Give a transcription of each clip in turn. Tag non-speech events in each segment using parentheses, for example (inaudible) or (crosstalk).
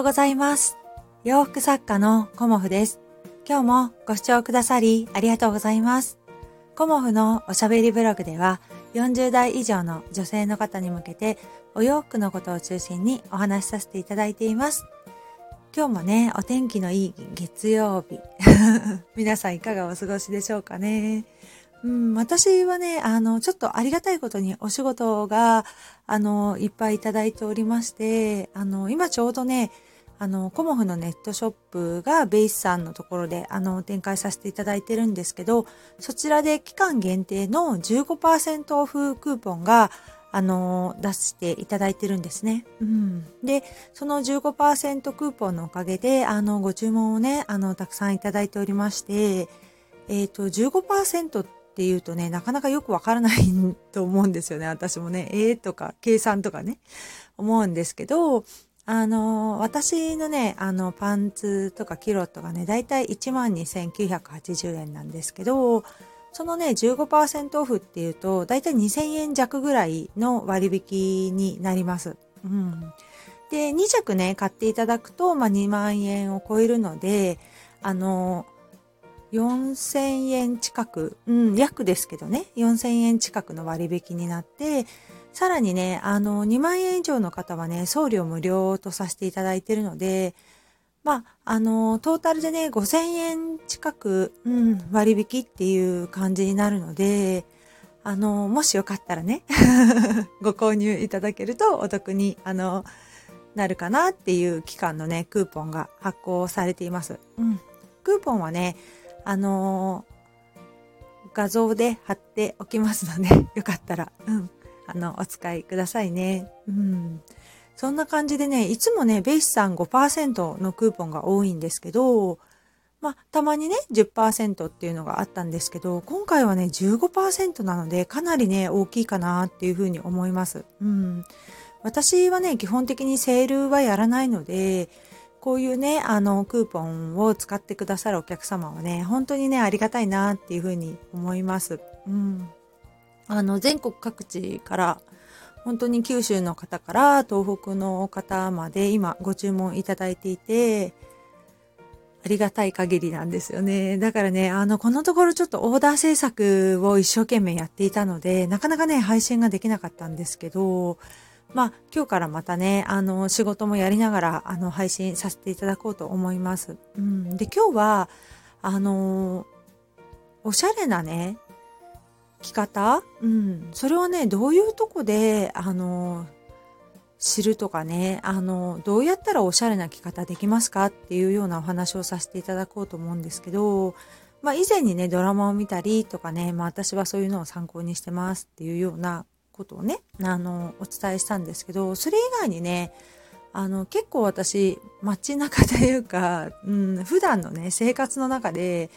ようございます。洋服作家のコモフです。今日もご視聴くださりありがとうございます。コモフのおしゃべりブログでは40代以上の女性の方に向けてお洋服のことを中心にお話しさせていただいています。今日もね、お天気のいい月曜日。(laughs) 皆さんいかがお過ごしでしょうかね。うん、私はね、あの、ちょっとありがたいことにお仕事が、あの、いっぱいいただいておりまして、あの、今ちょうどね、あの、コモフのネットショップがベイスさんのところで、あの、展開させていただいてるんですけど、そちらで期間限定の15%オフクーポンが、あの、出していただいてるんですね。うん。で、その15%クーポンのおかげで、あの、ご注文をね、あの、たくさんいただいておりまして、えっ、と、15%っていうとね、なかなかよくわからないと思うんですよね。私もね、えーとか、計算とかね、思うんですけど、あの、私のね、あの、パンツとかキロットがね、だいたい12,980円なんですけど、そのね、15%オフっていうと、だいたい2000円弱ぐらいの割引になります。うん。で、2着ね、買っていただくと、まあ、2万円を超えるので、あの、4000円近く、うん、約ですけどね、4000円近くの割引になって、さらにね、あの、2万円以上の方はね、送料無料とさせていただいているので、まあ、あの、トータルでね、5000円近く、うん、割引っていう感じになるので、あの、もしよかったらね、(laughs) ご購入いただけるとお得に、あの、なるかなっていう期間のね、クーポンが発行されています。うん。クーポンはね、あの画像で貼っておきますので、(laughs) よかったら、うん、あの、お使いくださいね。うん。そんな感じでね、いつもね、ベイスさん5%のクーポンが多いんですけど、まあ、たまにね、10%っていうのがあったんですけど、今回はね、15%なので、かなりね、大きいかなっていうふうに思います。うん。私はね、基本的にセールはやらないので、こういうね、あの、クーポンを使ってくださるお客様はね、本当にね、ありがたいなっていうふうに思います。うん。あの、全国各地から、本当に九州の方から東北の方まで今ご注文いただいていて、ありがたい限りなんですよね。だからね、あの、このところちょっとオーダー制作を一生懸命やっていたので、なかなかね、配信ができなかったんですけど、まあ、今日からまたね、あの、仕事もやりながら、あの、配信させていただこうと思います。うん。で、今日は、あの、おしゃれなね、着方？うん。それはね、どういうとこで、あの、知るとかね、あの、どうやったらおしゃれな着方できますかっていうようなお話をさせていただこうと思うんですけど、まあ以前にね、ドラマを見たりとかね、まあ私はそういうのを参考にしてますっていうようなことをね、あの、お伝えしたんですけど、それ以外にね、あの、結構私、街中というか、うん、普段のね、生活の中で、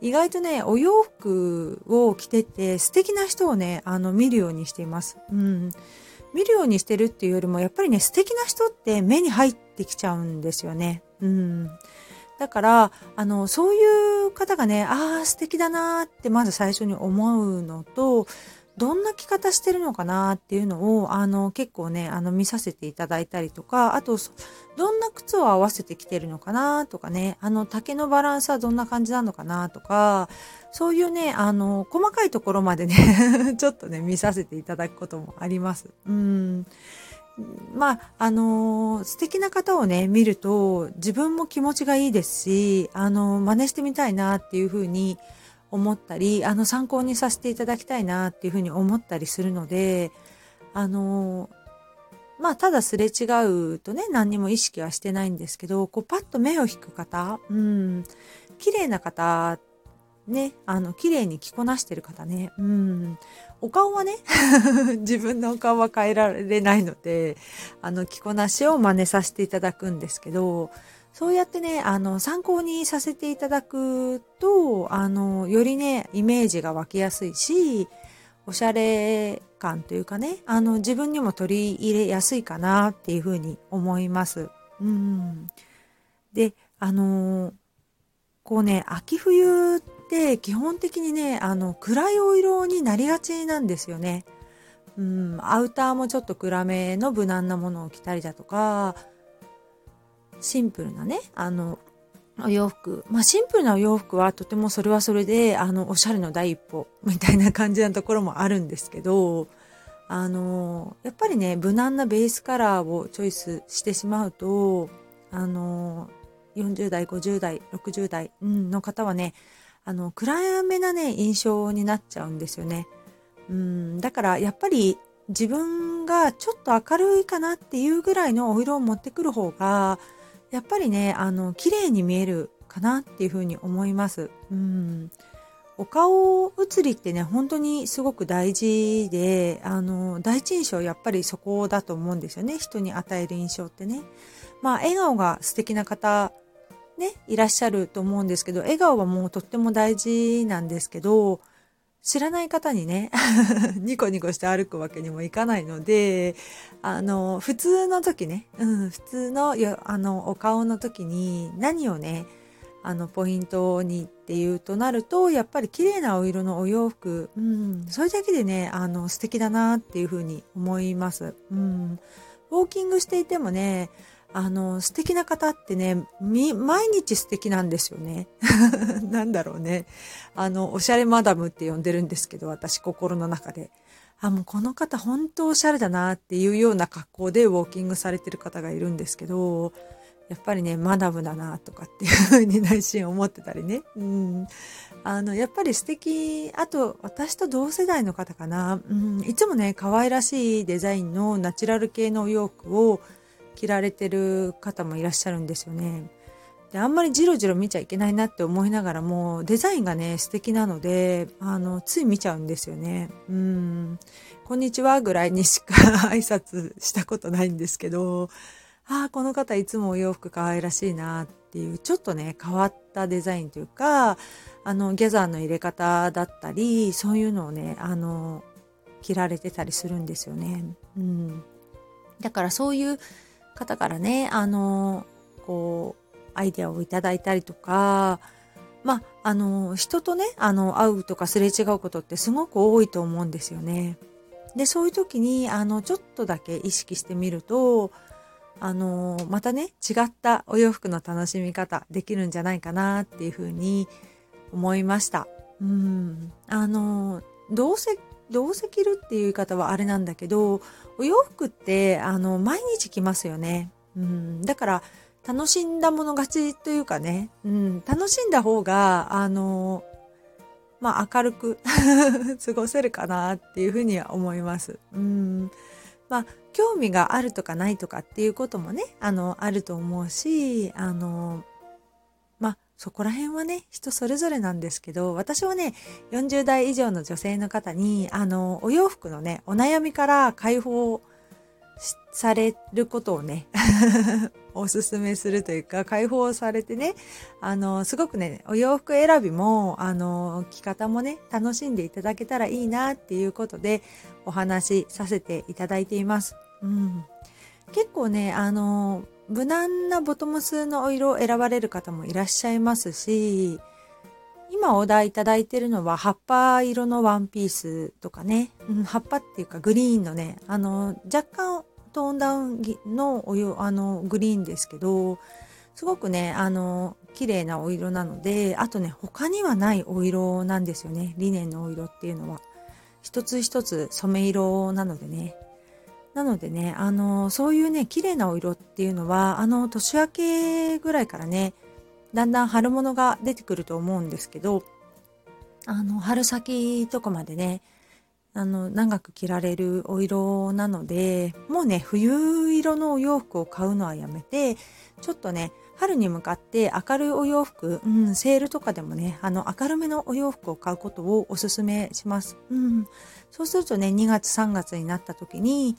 意外とね、お洋服を着てて素敵な人をね、あの、見るようにしています。うん。見るようにしてるっていうよりも、やっぱりね、素敵な人って目に入ってきちゃうんですよね。うん。だから、あの、そういう方がね、ああ、素敵だなってまず最初に思うのと、どんな着方してるのかなっていうのを、あの、結構ね、あの、見させていただいたりとか、あと、どんな靴を合わせてきてるのかなとかね、あの、丈のバランスはどんな感じなのかなとか、そういうね、あの、細かいところまでね、(laughs) ちょっとね、見させていただくこともあります。うん。まあ、あの素敵な方をね、見ると、自分も気持ちがいいですし、あの真似してみたいなっていうふうに思ったり、あの、参考にさせていただきたいなっていうふうに思ったりするので、あのまあ、ただすれ違うとね、何にも意識はしてないんですけど、こう、パッと目を引く方、うん、綺麗な方、ね、あの、綺麗に着こなしてる方ね、うん、お顔はね、(laughs) 自分のお顔は変えられないので、あの、着こなしを真似させていただくんですけど、そうやってね、あの、参考にさせていただくと、あの、よりね、イメージが湧きやすいし、おしゃれ感というかね、あの、自分にも取り入れやすいかなっていうふうに思います。うん。で、あの、こうね、秋冬って基本的にね、あの、暗いお色になりがちなんですよね。うん、アウターもちょっと暗めの無難なものを着たりだとか、シンプルなね、あの、お洋服。まあシンプルなお洋服はとてもそれはそれで、あの、おしゃれの第一歩みたいな感じなところもあるんですけど、あの、やっぱりね、無難なベースカラーをチョイスしてしまうと、あの、40代、50代、60代、の方はね、あの、暗めなね、印象になっちゃうんですよね。うん、だからやっぱり自分がちょっと明るいかなっていうぐらいのお色を持ってくる方が、やっぱりね、あの、綺麗に見えるかなっていうふうに思います。うん。お顔写りってね、本当にすごく大事で、あの、第一印象やっぱりそこだと思うんですよね。人に与える印象ってね。まあ、笑顔が素敵な方、ね、いらっしゃると思うんですけど、笑顔はもうとっても大事なんですけど、知らない方にね (laughs) ニコニコして歩くわけにもいかないので、あの、普通の時ね、うん、普通の、あの、お顔の時に何をね、あの、ポイントにっていうとなると、やっぱり綺麗なお色のお洋服、うん、それだけでね、あの、素敵だなっていうふうに思います。うん。ウォーキングしていてもね、あの、素敵な方ってね、毎日素敵なんですよね。(laughs) なんだろうね。あの、おしゃれマダムって呼んでるんですけど、私心の中で。あ、もうこの方本当おしゃれだなっていうような格好でウォーキングされてる方がいるんですけど、やっぱりね、マダムだなとかっていうふうに内心思ってたりね。うん。あの、やっぱり素敵、あと、私と同世代の方かな。うん、いつもね、可愛らしいデザインのナチュラル系のお洋服を着られてる方もいらっしゃるんですよね。で、あんまりジロジロ見ちゃいけないなって思いながらも、デザインがね、素敵なので、あの、つい見ちゃうんですよね。うん。こんにちはぐらいにしか (laughs) 挨拶したことないんですけど、ああ、この方いつもお洋服可愛らしいなっていう、ちょっとね、変わったデザインというか、あの、ギャザーの入れ方だったり、そういうのをね、あの、着られてたりするんですよね。うん。だからそういう方からね、あの、こう、アイデアをいただいたりとか、まあ、あの、人とね、あの、会うとかすれ違うことってすごく多いと思うんですよね。で、そういう時に、あの、ちょっとだけ意識してみると、あの、またね、違ったお洋服の楽しみ方できるんじゃないかなっていうふうに思いました。うん。あの、どうせ、どうせ着るっていう言い方はあれなんだけど、お洋服って、あの、毎日着ますよね。うん、だから、楽しんだもの勝ちというかね、うん、楽しんだ方が、あの、まあ、明るく (laughs) 過ごせるかなっていうふうには思います。うん。まあ、興味があるとかないとかっていうこともね、あの、あると思うし、あの、そこら辺はね、人それぞれなんですけど、私はね、40代以上の女性の方に、あの、お洋服のね、お悩みから解放されることをね、(laughs) おすすめするというか、解放されてね、あの、すごくね、お洋服選びも、あの、着方もね、楽しんでいただけたらいいなっていうことで、お話しさせていただいています。うん。結構ね、あの、無難なボトムスのお色を選ばれる方もいらっしゃいますし、今お題いただいてるのは葉っぱ色のワンピースとかね、うん、葉っぱっていうかグリーンのね、あの、若干トーンダウンのお色、あの、グリーンですけど、すごくね、あの、綺麗なお色なので、あとね、他にはないお色なんですよね。リネンのお色っていうのは。一つ一つ染め色なのでね。なのでね、あの、そういうね、綺麗なお色っていうのは、あの、年明けぐらいからね、だんだん春物が出てくると思うんですけど、あの、春先とかまでね、あの、長く着られるお色なので、もうね、冬色のお洋服を買うのはやめて、ちょっとね、春に向かって明るいお洋服、うん、セールとかでもね、あの、明るめのお洋服を買うことをお勧めします。うん。そうするとね、2月3月になった時に、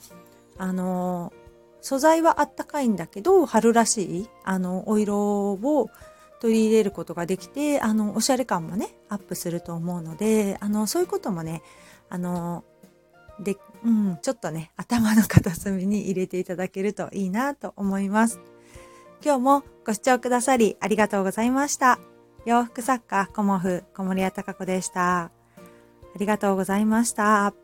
あの、素材はあったかいんだけど、春らしい、あの、お色を取り入れることができて、あの、おしゃれ感もね、アップすると思うので、あの、そういうこともね、あの、で、うん、ちょっとね、頭の片隅に入れていただけるといいなと思います。今日もご視聴くださりありがとうございました。洋服作家、コモフ、小森屋隆子でした。ありがとうございました。